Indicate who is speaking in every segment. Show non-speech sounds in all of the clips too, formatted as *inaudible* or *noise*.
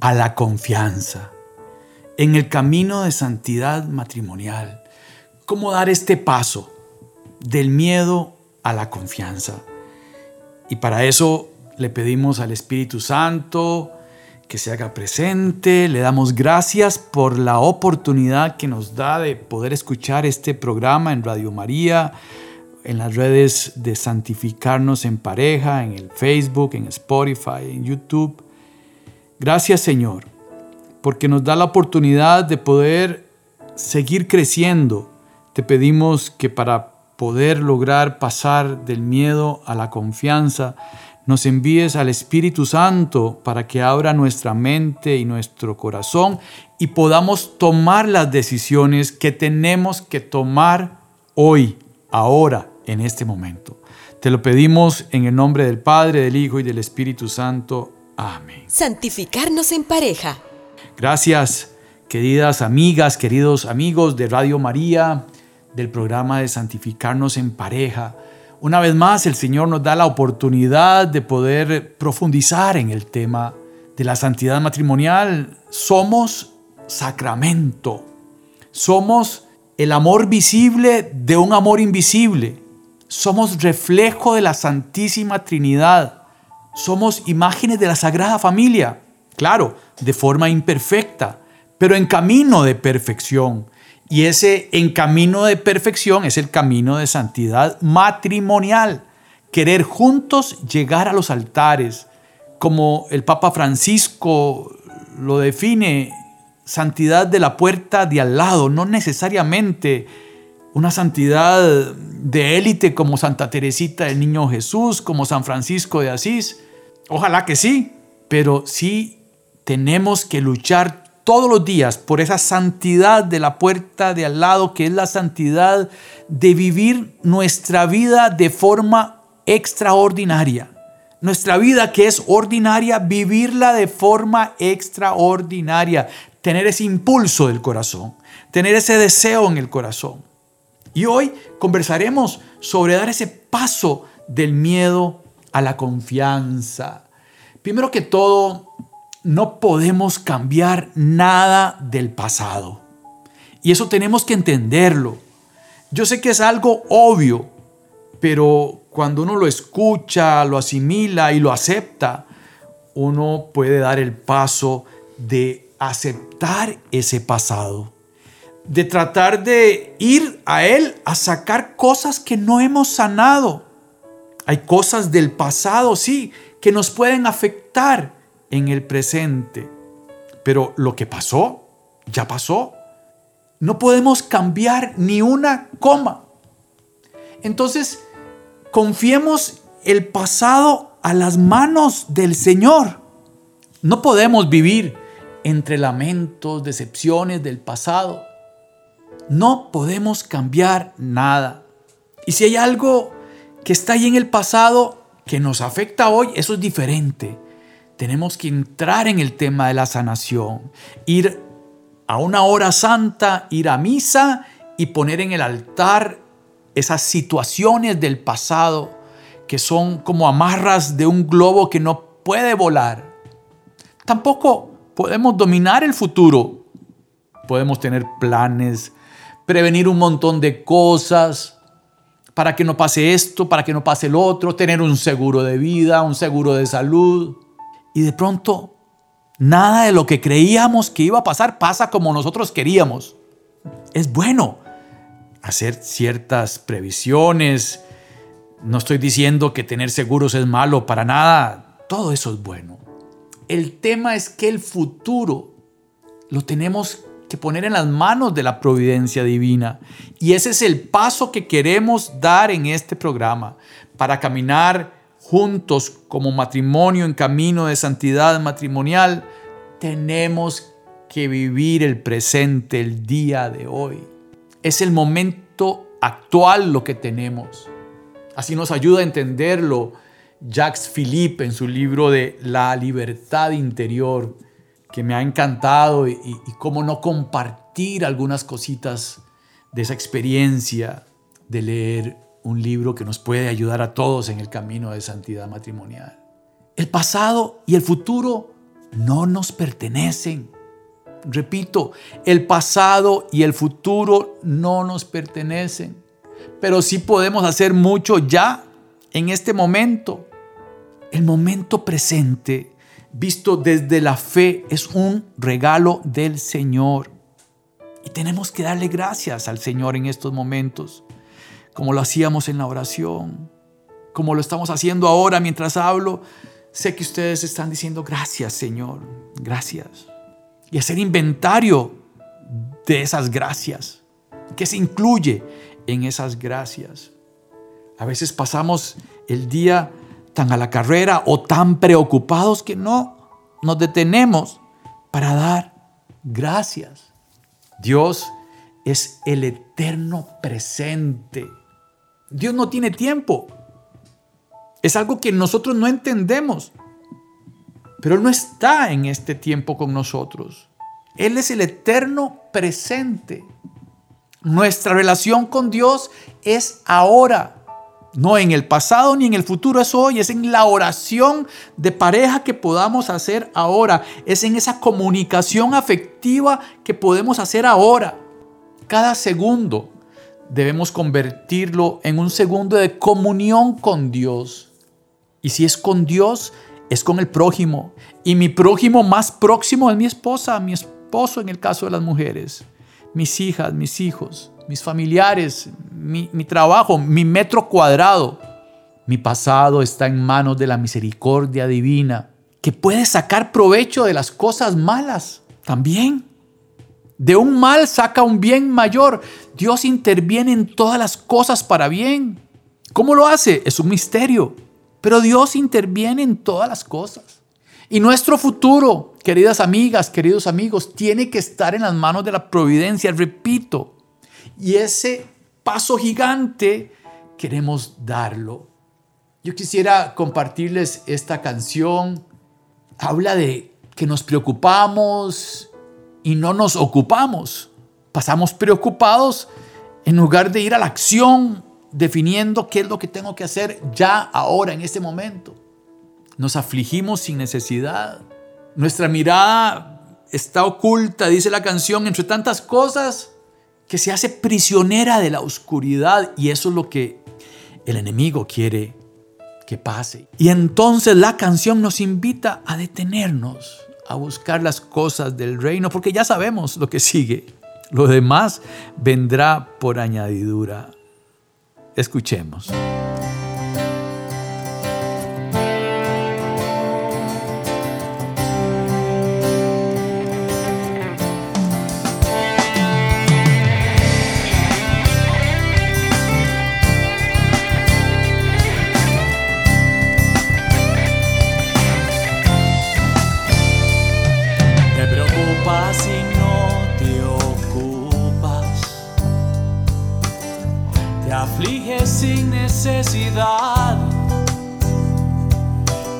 Speaker 1: a la confianza. En el camino de santidad matrimonial. ¿Cómo dar este paso del miedo a la confianza? Y para eso le pedimos al Espíritu Santo que se haga presente. Le damos gracias por la oportunidad que nos da de poder escuchar este programa en Radio María, en las redes de Santificarnos en Pareja, en el Facebook, en Spotify, en YouTube. Gracias Señor, porque nos da la oportunidad de poder seguir creciendo. Te pedimos que para poder lograr pasar del miedo a la confianza, nos envíes al Espíritu Santo para que abra nuestra mente y nuestro corazón y podamos tomar las decisiones que tenemos que tomar hoy, ahora, en este momento. Te lo pedimos en el nombre del Padre, del Hijo y del Espíritu Santo. Amén.
Speaker 2: Santificarnos en pareja.
Speaker 1: Gracias, queridas amigas, queridos amigos de Radio María, del programa de Santificarnos en pareja. Una vez más, el Señor nos da la oportunidad de poder profundizar en el tema de la santidad matrimonial. Somos sacramento. Somos el amor visible de un amor invisible. Somos reflejo de la Santísima Trinidad somos imágenes de la Sagrada Familia, claro, de forma imperfecta, pero en camino de perfección. Y ese en camino de perfección es el camino de santidad matrimonial. Querer juntos llegar a los altares, como el Papa Francisco lo define, santidad de la puerta de al lado, no necesariamente una santidad de élite como Santa Teresita del Niño Jesús, como San Francisco de Asís. Ojalá que sí, pero sí tenemos que luchar todos los días por esa santidad de la puerta de al lado, que es la santidad de vivir nuestra vida de forma extraordinaria. Nuestra vida que es ordinaria, vivirla de forma extraordinaria. Tener ese impulso del corazón, tener ese deseo en el corazón. Y hoy conversaremos sobre dar ese paso del miedo a la confianza. Primero que todo, no podemos cambiar nada del pasado. Y eso tenemos que entenderlo. Yo sé que es algo obvio, pero cuando uno lo escucha, lo asimila y lo acepta, uno puede dar el paso de aceptar ese pasado de tratar de ir a Él a sacar cosas que no hemos sanado. Hay cosas del pasado, sí, que nos pueden afectar en el presente. Pero lo que pasó, ya pasó. No podemos cambiar ni una coma. Entonces, confiemos el pasado a las manos del Señor. No podemos vivir entre lamentos, decepciones del pasado. No podemos cambiar nada. Y si hay algo que está ahí en el pasado que nos afecta hoy, eso es diferente. Tenemos que entrar en el tema de la sanación, ir a una hora santa, ir a misa y poner en el altar esas situaciones del pasado que son como amarras de un globo que no puede volar. Tampoco podemos dominar el futuro. Podemos tener planes, prevenir un montón de cosas para que no pase esto, para que no pase el otro, tener un seguro de vida, un seguro de salud. Y de pronto, nada de lo que creíamos que iba a pasar pasa como nosotros queríamos. Es bueno hacer ciertas previsiones. No estoy diciendo que tener seguros es malo, para nada. Todo eso es bueno. El tema es que el futuro lo tenemos que poner en las manos de la providencia divina. Y ese es el paso que queremos dar en este programa para caminar juntos como matrimonio en camino de santidad matrimonial. tenemos que vivir el presente, el día de hoy. Es el momento actual lo que tenemos. Así nos ayuda a entenderlo Jacques Philippe en su libro de La libertad interior, que me ha encantado y, cómo no compartir algunas cositas de esa experiencia de leer un libro que nos puede ayudar a todos en el camino de santidad matrimonial. El pasado y el futuro no nos pertenecen. Repito, el pasado y el futuro no nos pertenecen, pero sí podemos hacer mucho ya, en este momento. El momento presente, visto desde la fe, es un regalo del Señor. Y tenemos que darle gracias al Señor en estos momentos, como lo hacíamos en la oración, como lo estamos haciendo ahora mientras hablo. Sé que ustedes están diciendo gracias, Señor, gracias. Y hacer inventario de esas gracias, que se incluye en esas gracias. A veces pasamos el día tan a la carrera o tan preocupados que no nos detenemos para dar gracias. Dios es el eterno presente. Dios no tiene tiempo. Es algo que nosotros no entendemos. Pero Él no está en este tiempo con nosotros. Él es el eterno presente. Nuestra relación con Dios es ahora. No en el pasado ni en el futuro, es hoy, es en la oración de pareja que podamos hacer ahora, es en esa comunicación afectiva que podemos hacer ahora. Cada segundo debemos convertirlo en un segundo de comunión con Dios. Y si es con Dios, es con el prójimo. Y mi prójimo más próximo es mi esposa, mi esposo en el caso de las mujeres, mis hijas, mis hijos mis familiares, mi, trabajo, mi metro cuadrado. Mi pasado está en manos de la misericordia divina, que puede sacar provecho de las cosas malas también. De un mal saca un bien mayor. Dios interviene en todas las cosas para bien. ¿Cómo lo hace? Es un misterio. Pero Dios interviene en todas las cosas. Y nuestro futuro, queridas amigas, queridos amigos, tiene que estar en las manos de la providencia. Repito, y ese paso gigante queremos darlo. Yo quisiera compartirles esta canción. Habla de que nos preocupamos y no nos ocupamos. Pasamos preocupados en lugar de ir a la acción definiendo qué es lo que tengo que hacer ya, ahora, en este momento. Nos afligimos sin necesidad. Nuestra mirada está oculta, dice la canción, entre tantas cosas que se hace prisionera de la oscuridad y eso es lo que el enemigo quiere que pase. Y entonces la canción nos invita a detenernos, a buscar las cosas del reino, porque ya sabemos lo que sigue. Lo demás vendrá por añadidura. Escuchemos.
Speaker 3: Necesidad.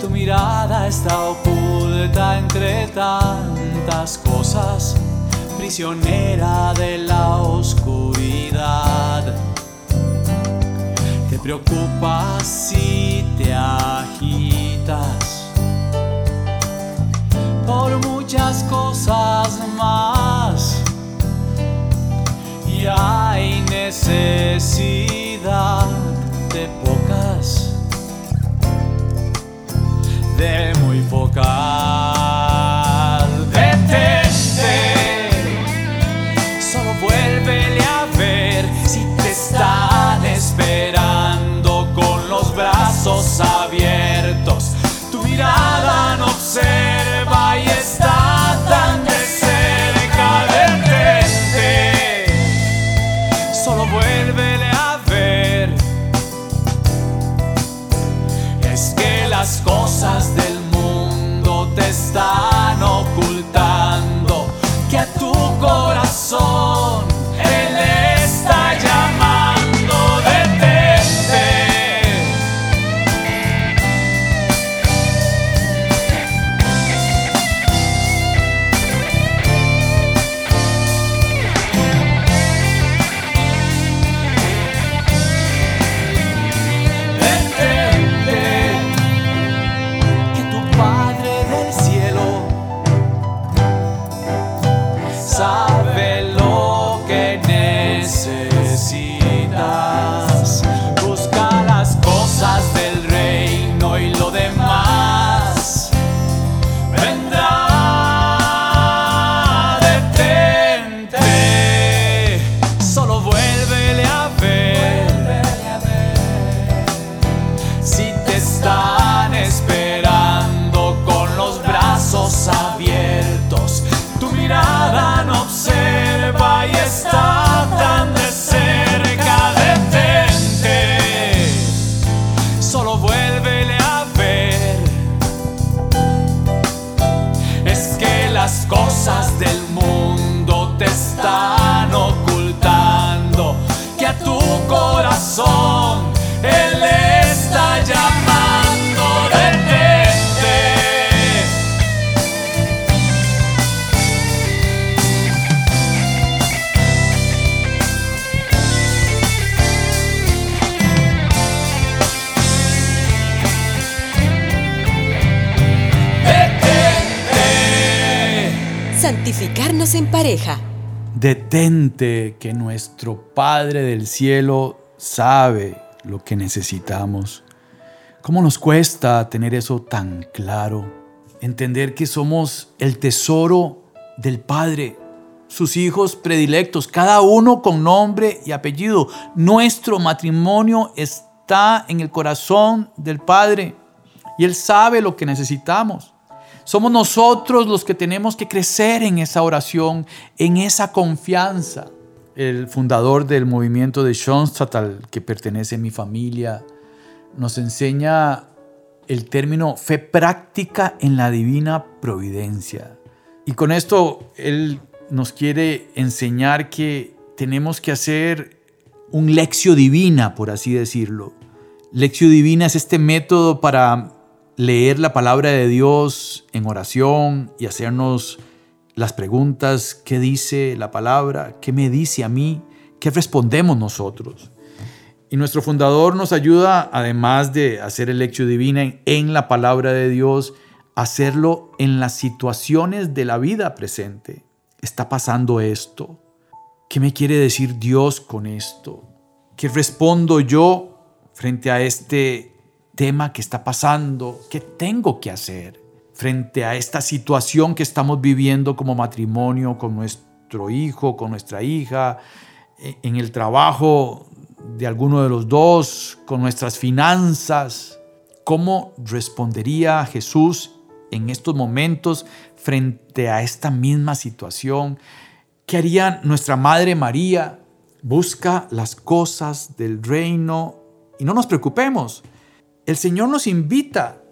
Speaker 3: Tu mirada está oculta entre tantas cosas, prisionera de la oscuridad. Te preocupas y te agitas por muchas cosas más. Y hay necesidad de pocas, de muy pocas.
Speaker 2: En pareja.
Speaker 1: Detente que nuestro Padre del cielo sabe lo que necesitamos. ¿Cómo nos cuesta tener eso tan claro? Entender que somos el tesoro del Padre, sus hijos predilectos, cada uno con nombre y apellido. Nuestro matrimonio está en el corazón del Padre y Él sabe lo que necesitamos. Somos nosotros los que tenemos que crecer en esa oración, en esa confianza. El fundador del movimiento de Schoenstatt, al que pertenece mi familia, nos enseña el término fe práctica en la divina providencia. Y con esto él nos quiere enseñar que tenemos que hacer un lección divina, por así decirlo. Lección divina es este método para leer la palabra de Dios en oración y hacernos las preguntas, ¿qué dice la palabra? ¿Qué me dice a mí? ¿Qué respondemos nosotros? Y nuestro fundador nos ayuda, además de hacer el lección divina en la palabra de Dios, hacerlo en las situaciones de la vida presente. Está pasando esto. ¿Qué me quiere decir Dios con esto? ¿Qué respondo yo frente a este tema que está pasando? ¿Qué tengo que hacer frente a esta situación que estamos viviendo como matrimonio, con nuestro hijo, con nuestra hija, e, en el trabajo de alguno de los dos, con nuestras finanzas? ¿Cómo respondería Jesús en estos momentos frente a esta misma situación? ¿Qué haría nuestra Madre María? Busca las cosas del reino y no nos preocupemos. El Señor nos invita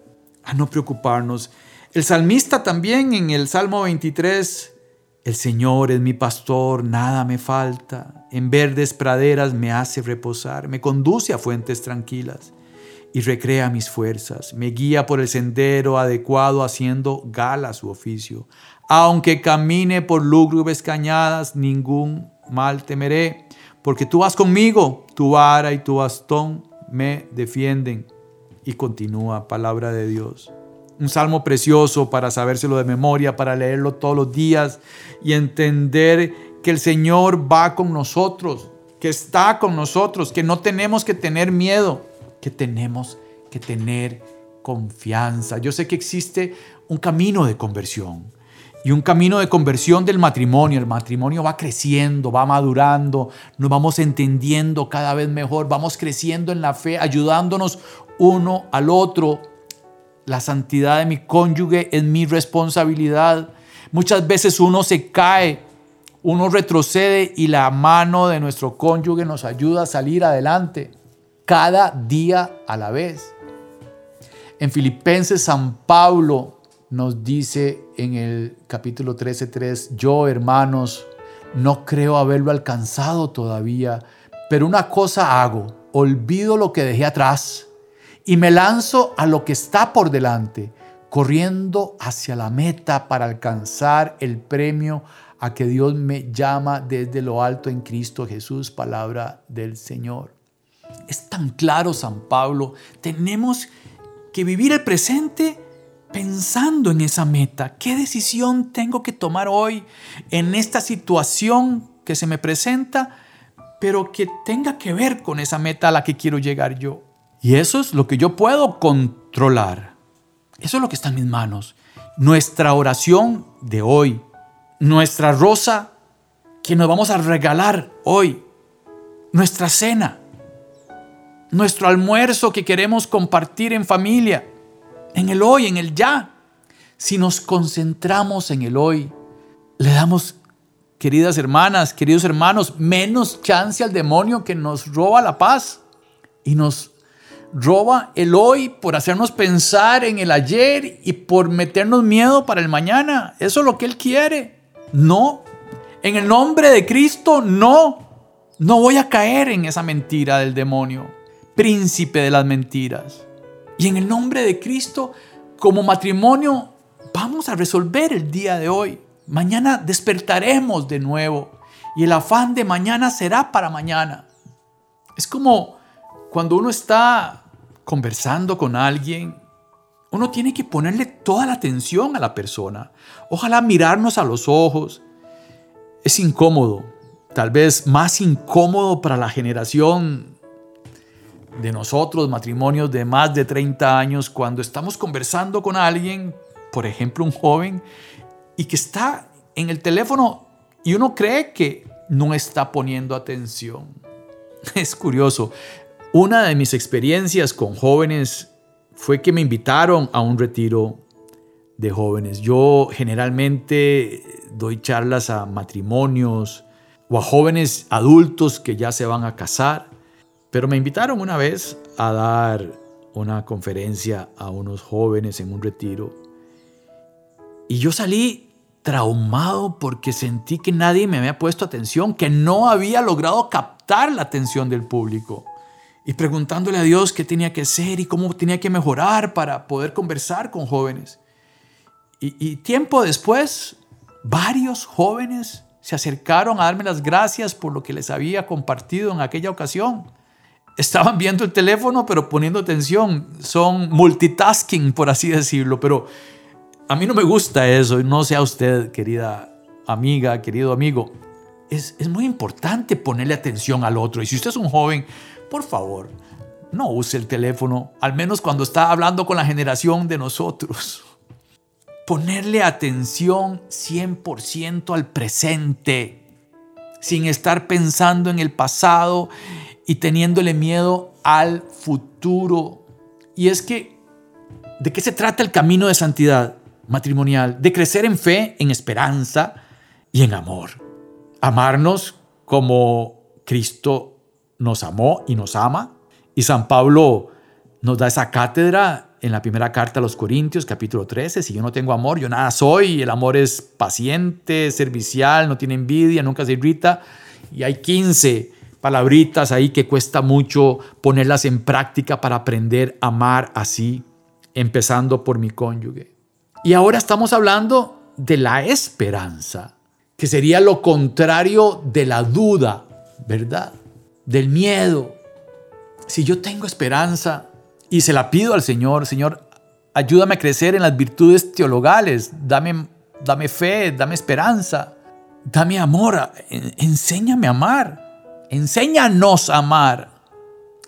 Speaker 1: a no preocuparnos. El salmista también en el Salmo 23, el Señor es mi pastor, nada me falta. En verdes praderas me hace reposar, me conduce a fuentes tranquilas y recrea mis fuerzas. Me guía por el sendero adecuado haciendo gala su oficio. Aunque camine por lúgubres cañadas, ningún mal temeré, porque tú vas conmigo, tu vara y tu bastón me defienden. Y continúa, palabra de Dios. Un salmo precioso para sabérselo de memoria, para leerlo todos los días y entender que el Señor va con nosotros, que está con nosotros, que no tenemos que tener miedo, que tenemos que tener confianza. Yo sé que existe un camino de conversión y un camino de conversión del matrimonio. El matrimonio va creciendo, va madurando, nos vamos entendiendo cada vez mejor, vamos creciendo en la fe, ayudándonos uno al otro. La santidad de mi cónyuge es mi responsabilidad. Muchas veces uno se cae, uno retrocede y la mano de nuestro cónyuge nos ayuda a salir adelante cada día a la vez. En Filipenses San Pablo nos dice en el capítulo 13:3, yo hermanos, no creo haberlo alcanzado todavía, pero una cosa hago, olvido lo que dejé atrás y me lanzo a lo que está por delante, corriendo hacia la meta para alcanzar el premio a que Dios me llama desde lo alto en Cristo Jesús, palabra del Señor. Es tan claro San Pablo, tenemos que vivir el presente pensando en esa meta. ¿Qué decisión tengo que tomar hoy en esta situación que se me presenta, pero que tenga que ver con esa meta a la que quiero llegar yo? Y eso es lo que yo puedo controlar. Eso es lo que está en mis manos. Nuestra oración de hoy, nuestra rosa que nos vamos a regalar hoy, nuestra cena, nuestro almuerzo que queremos compartir en familia, en el hoy, en el ya. si nos concentramos en el hoy, le damos, queridas hermanas, queridos hermanos, menos chance al demonio que nos roba la paz y nos roba el hoy por hacernos pensar en el ayer y por meternos miedo para el mañana. Eso es lo que Él quiere. No, en el nombre de Cristo, no. No voy a caer en esa mentira del demonio, príncipe de las mentiras. Y en el nombre de Cristo, como matrimonio, vamos a resolver el día de hoy. Mañana despertaremos de nuevo y el afán de mañana será para mañana. Es como cuando uno está conversando con alguien, uno tiene que ponerle toda la atención a la persona. Ojalá mirarnos a los ojos. Es incómodo, tal vez más incómodo para la generación de nosotros, matrimonios de más de 30 años, cuando estamos conversando con alguien, por ejemplo un joven, y que está en el teléfono y uno cree que no está poniendo atención. *laughs* Es curioso. Una de mis experiencias con jóvenes fue que me invitaron a un retiro de jóvenes. Yo generalmente doy charlas a matrimonios o a jóvenes adultos que ya se van a casar, pero me invitaron una vez a dar una conferencia a unos jóvenes en un retiro. Y yo salí traumado porque sentí que nadie me había puesto atención, que no había logrado captar la atención del público y preguntándole a Dios qué tenía que hacer y cómo tenía que mejorar para poder conversar con jóvenes. Y, tiempo después, varios jóvenes se acercaron a darme las gracias por lo que les había compartido en aquella ocasión. Estaban viendo el teléfono, pero poniendo atención. Son multitasking, por así decirlo. Pero a mí no me gusta eso. No sea usted, querida amiga, querido amigo. Es, es muy importante ponerle atención al otro. Y si usted es un joven, por favor, no use el teléfono, al menos cuando está hablando con la generación de nosotros. Ponerle atención 100% al presente, sin estar pensando en el pasado y teniéndole miedo al futuro. Y es que, ¿de qué se trata el camino de santidad matrimonial? De crecer en fe, en esperanza y en amor. Amarnos como Cristo nos amó y nos ama. Y San Pablo nos da esa cátedra en la primera carta a los Corintios, capítulo 13. Si yo no tengo amor, yo nada soy. El amor es paciente, servicial, no tiene envidia, nunca se irrita. Y hay 15 palabritas ahí que cuesta mucho ponerlas en práctica para aprender a amar así, empezando por mi cónyuge. Y ahora estamos hablando de la esperanza, que sería lo contrario de la duda, ¿verdad? Del miedo. Si yo tengo esperanza y se la pido al Señor, Señor, ayúdame a crecer en las virtudes teologales, dame, dame fe, dame esperanza, dame amor, enséñame a amar, enséñanos a amar.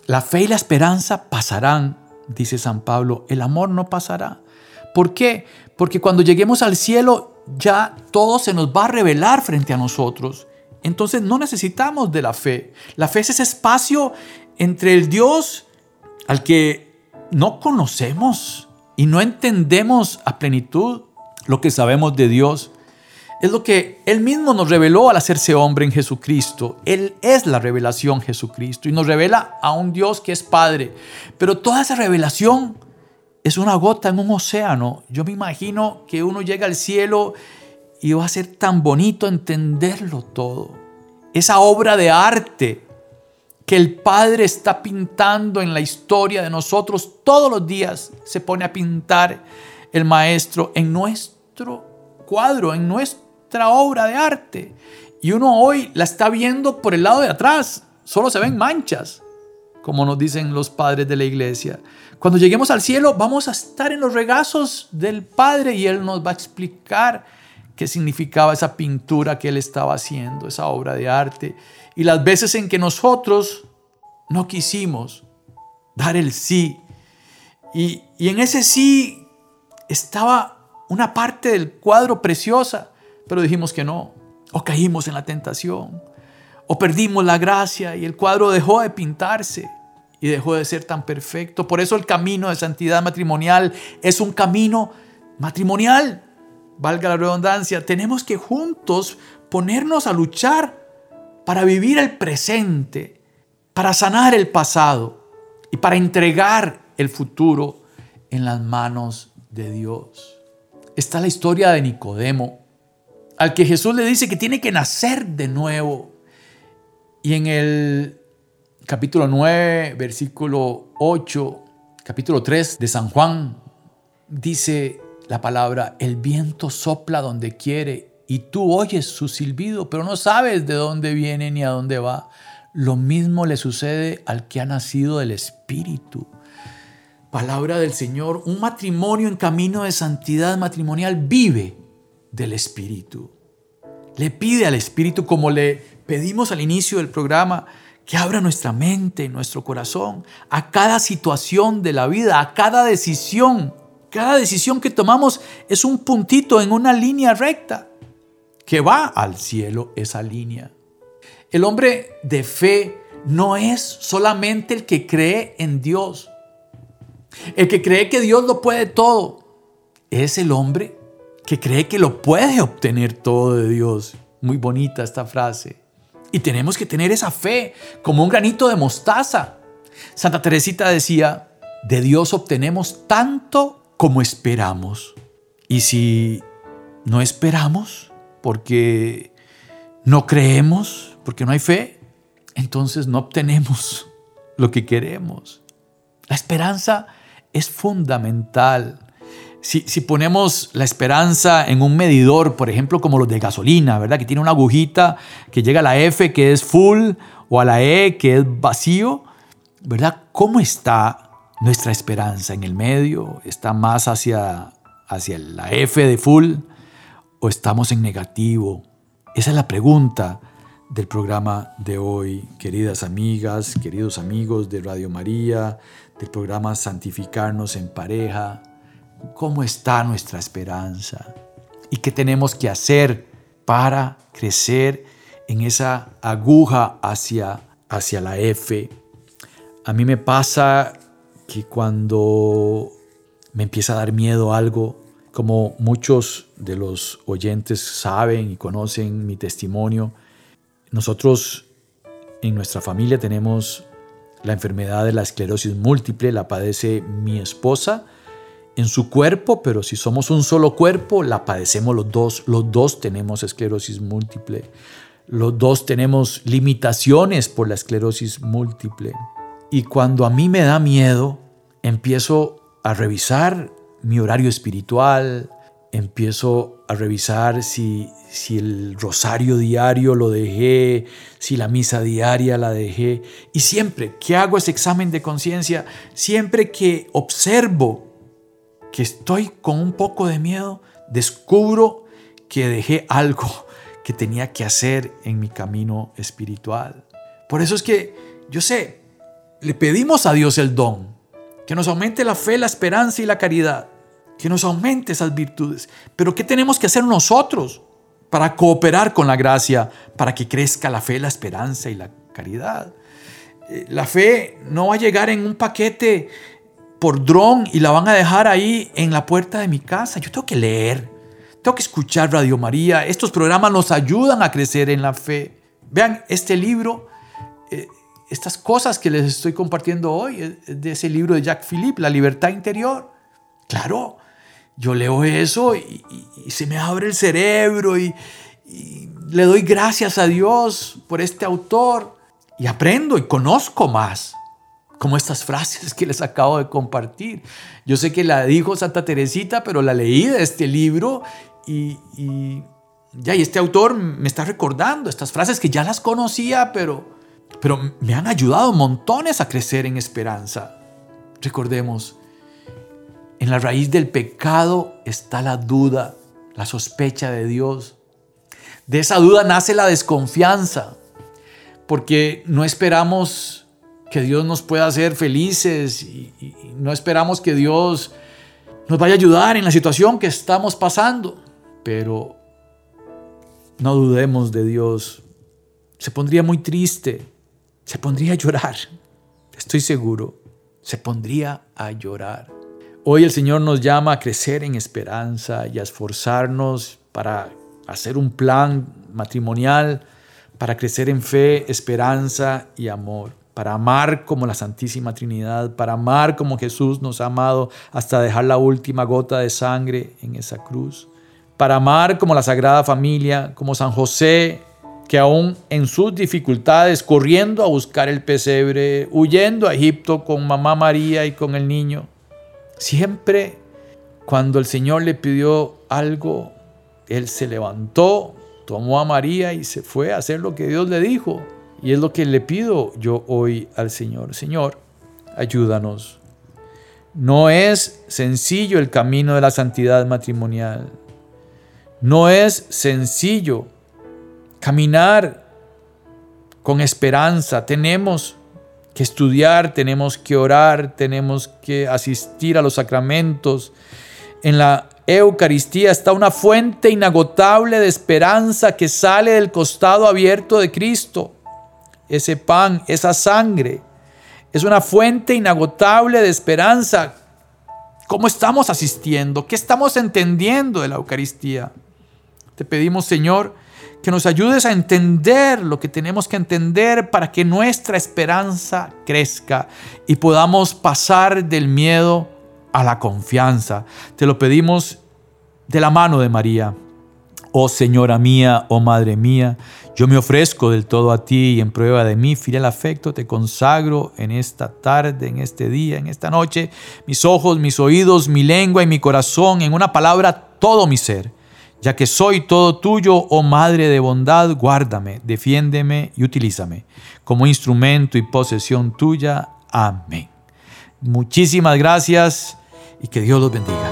Speaker 1: La fe y la esperanza pasarán, dice San Pablo, el amor no pasará. ¿Por qué? Porque cuando lleguemos al cielo ya todo se nos va a revelar frente a nosotros. Entonces no necesitamos de la fe. La fe es ese espacio entre el Dios al que no conocemos y no entendemos a plenitud lo que sabemos de Dios. Es lo que Él mismo nos reveló al hacerse hombre en Jesucristo. Él es la revelación Jesucristo y nos revela a un Dios que es Padre. Pero toda esa revelación es una gota en un océano. Yo me imagino que uno llega al cielo y va a ser tan bonito entenderlo todo. Esa obra de arte que el Padre está pintando en la historia de nosotros todos los días, se pone a pintar el Maestro en nuestro cuadro, en nuestra obra de arte. Y uno hoy la está viendo por el lado de atrás, solo se ven manchas, como nos dicen los padres de la iglesia. Cuando lleguemos al cielo vamos a estar en los regazos del Padre y Él nos va a explicar qué significaba esa pintura que él estaba haciendo, esa obra de arte, y las veces en que nosotros no quisimos dar el sí. Y, y en ese sí estaba una parte del cuadro preciosa, pero dijimos que no, o caímos en la tentación, o perdimos la gracia y el cuadro dejó de pintarse y dejó de ser tan perfecto. Por eso el camino de santidad matrimonial es un camino matrimonial, valga la redundancia, tenemos que juntos ponernos a luchar para vivir el presente, para sanar el pasado y para entregar el futuro en las manos de Dios. Está la historia de Nicodemo, al que Jesús le dice que tiene que nacer de nuevo. Y en el capítulo 9, versículo 8, capítulo 3 de San Juan, dice la palabra, el viento sopla donde quiere y tú oyes su silbido, pero no sabes de dónde viene ni a dónde va. Lo mismo le sucede al que ha nacido del Espíritu. Palabra del Señor, un matrimonio en camino de santidad matrimonial vive del Espíritu. Le pide al Espíritu, como le pedimos al inicio del programa, que abra nuestra mente, nuestro corazón, a cada situación de la vida, a cada decisión. Cada decisión que tomamos es un puntito en una línea recta que va al cielo esa línea. El hombre de fe no es solamente el que cree en Dios, el que cree que Dios lo puede todo. Es el hombre que cree que lo puede obtener todo de Dios. Muy bonita esta frase. Y tenemos que tener esa fe como un granito de mostaza. Santa Teresita decía, de Dios obtenemos tanto como esperamos. Y si no esperamos, porque no creemos, porque no hay fe, entonces no obtenemos *laughs* lo que queremos. La esperanza es fundamental. Si, ponemos la esperanza en un medidor, por ejemplo, como los de gasolina, ¿verdad? Que tiene una agujita que llega a la F que es full o a la E que es vacío, ¿verdad? ¿Cómo está nuestra esperanza en el medio? ¿Está más hacia, hacia la F de full o estamos en negativo? Esa es la pregunta del programa de hoy, queridas amigas, queridos amigos de Radio María, del programa Santificarnos en pareja. ¿Cómo está nuestra esperanza? ¿Y qué tenemos que hacer para crecer en esa aguja hacia, hacia la F? A mí me pasa que cuando me empieza a dar miedo algo, como muchos de los oyentes saben y conocen mi testimonio, nosotros en nuestra familia tenemos la enfermedad de la esclerosis múltiple, la padece mi esposa en su cuerpo, pero si somos un solo cuerpo, la padecemos los dos. Los dos tenemos esclerosis múltiple. Los dos tenemos limitaciones por la esclerosis múltiple. Y cuando a mí me da miedo, empiezo a revisar mi horario espiritual, empiezo a revisar si, si el rosario diario lo dejé, si la misa diaria la dejé. Y siempre que hago ese examen de conciencia, siempre que observo que estoy con un poco de miedo, descubro que dejé algo que tenía que hacer en mi camino espiritual. Por eso es que, yo sé, le pedimos a Dios el don, que nos aumente la fe, la esperanza y la caridad, que nos aumente esas virtudes. Pero ¿qué tenemos que hacer nosotros para cooperar con la gracia, para que crezca la fe, la esperanza y la caridad? Eh, la fe no va a llegar en un paquete por dron y la van a dejar ahí en la puerta de mi casa. Yo tengo que leer, tengo que escuchar Radio María. Estos programas nos ayudan a crecer en la fe. Vean, este libro estas cosas que les estoy compartiendo hoy, de ese libro de Jacques Philippe, La libertad interior. Claro, yo leo eso y, se me abre el cerebro y, le doy gracias a Dios por este autor y aprendo y conozco más como estas frases que les acabo de compartir. Yo sé que la dijo Santa Teresita, pero la leí de este libro y, y ya, y este autor me está recordando estas frases que ya las conocía, pero, pero me han ayudado montones a crecer en esperanza. Recordemos, en la raíz del pecado está la duda, la sospecha de Dios. De esa duda nace la desconfianza, porque no esperamos que Dios nos pueda hacer felices y, no esperamos que Dios nos vaya a ayudar en la situación que estamos pasando. Pero no dudemos de Dios. Se pondría muy triste se pondría a llorar. Estoy seguro, se pondría a llorar. Hoy el Señor nos llama a crecer en esperanza y a esforzarnos para hacer un plan matrimonial, para crecer en fe, esperanza y amor, para amar como la Santísima Trinidad, para amar como Jesús nos ha amado hasta dejar la última gota de sangre en esa cruz, para amar como la Sagrada Familia, como San José, que aún en sus dificultades, corriendo a buscar el pesebre, huyendo a Egipto con mamá María y con el niño, siempre cuando el Señor le pidió algo, Él se levantó, tomó a María y se fue a hacer lo que Dios le dijo. Y es lo que le pido yo hoy al Señor. Señor, ayúdanos. No es sencillo el camino de la santidad matrimonial. No es sencillo caminar con esperanza. Tenemos que estudiar, tenemos que orar, tenemos que asistir a los sacramentos. En la Eucaristía está una fuente inagotable de esperanza que sale del costado abierto de Cristo. Ese pan, esa sangre, es una fuente inagotable de esperanza. ¿Cómo estamos asistiendo? ¿Qué estamos entendiendo de la Eucaristía? Te pedimos, Señor, que nos ayudes a entender lo que tenemos que entender para que nuestra esperanza crezca y podamos pasar del miedo a la confianza. Te lo pedimos de la mano de María. Oh Señora mía, oh Madre mía, yo me ofrezco del todo a ti y en prueba de mi fiel afecto te consagro en esta tarde, en este día, en esta noche, mis ojos, mis oídos, mi lengua y mi corazón, en una palabra, todo mi ser ya que soy todo tuyo, oh Madre de bondad, guárdame, defiéndeme y utilízame como instrumento y posesión tuya. Amén. Muchísimas gracias y que Dios los bendiga.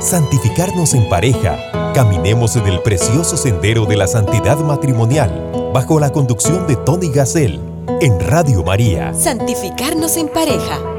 Speaker 4: Santificarnos en pareja. Caminemos en el precioso sendero de la santidad matrimonial bajo la conducción de Tony Gassel en Radio María.
Speaker 2: Santificarnos en pareja.